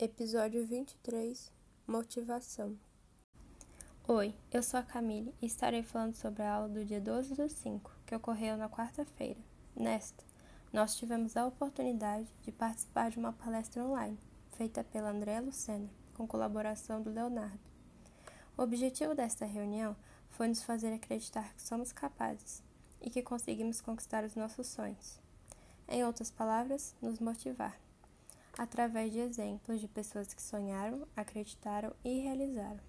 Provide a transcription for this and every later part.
Episódio 23 Motivação Oi, eu sou a Camille e estarei falando sobre a aula do dia 12 do 5, que ocorreu na quarta-feira. Nesta, nós tivemos a oportunidade de participar de uma palestra online, feita pela Andréa Lucena, com colaboração do Leonardo. O objetivo desta reunião foi nos fazer acreditar que somos capazes e que conseguimos conquistar os nossos sonhos. Em outras palavras, nos motivar através de exemplos de pessoas que sonharam, acreditaram e realizaram,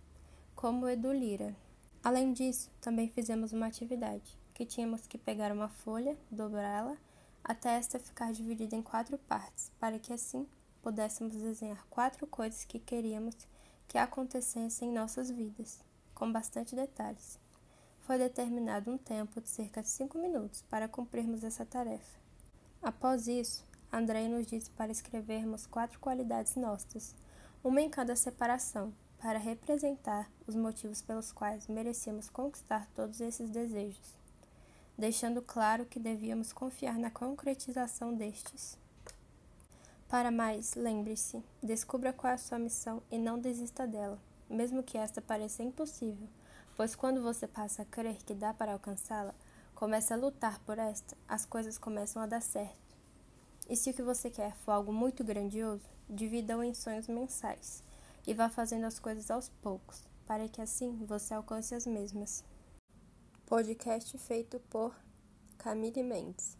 como Edu Lira. Além disso, também fizemos uma atividade, que tínhamos que pegar uma folha, dobrá-la, até esta ficar dividida em quatro partes, para que assim pudéssemos desenhar quatro coisas que queríamos que acontecessem em nossas vidas, com bastante detalhes. Foi determinado um tempo de cerca de cinco minutos para cumprirmos essa tarefa. Após isso, André nos disse para escrevermos quatro qualidades nossas, uma em cada separação, para representar os motivos pelos quais merecíamos conquistar todos esses desejos, deixando claro que devíamos confiar na concretização destes. Para mais, lembre-se, descubra qual é a sua missão e não desista dela, mesmo que esta pareça impossível, pois quando você passa a crer que dá para alcançá-la, começa a lutar por esta, as coisas começam a dar certo. E se o que você quer for algo muito grandioso, divida-o em sonhos mensais e vá fazendo as coisas aos poucos, para que assim você alcance as mesmas. Podcast feito por Camille Mendes.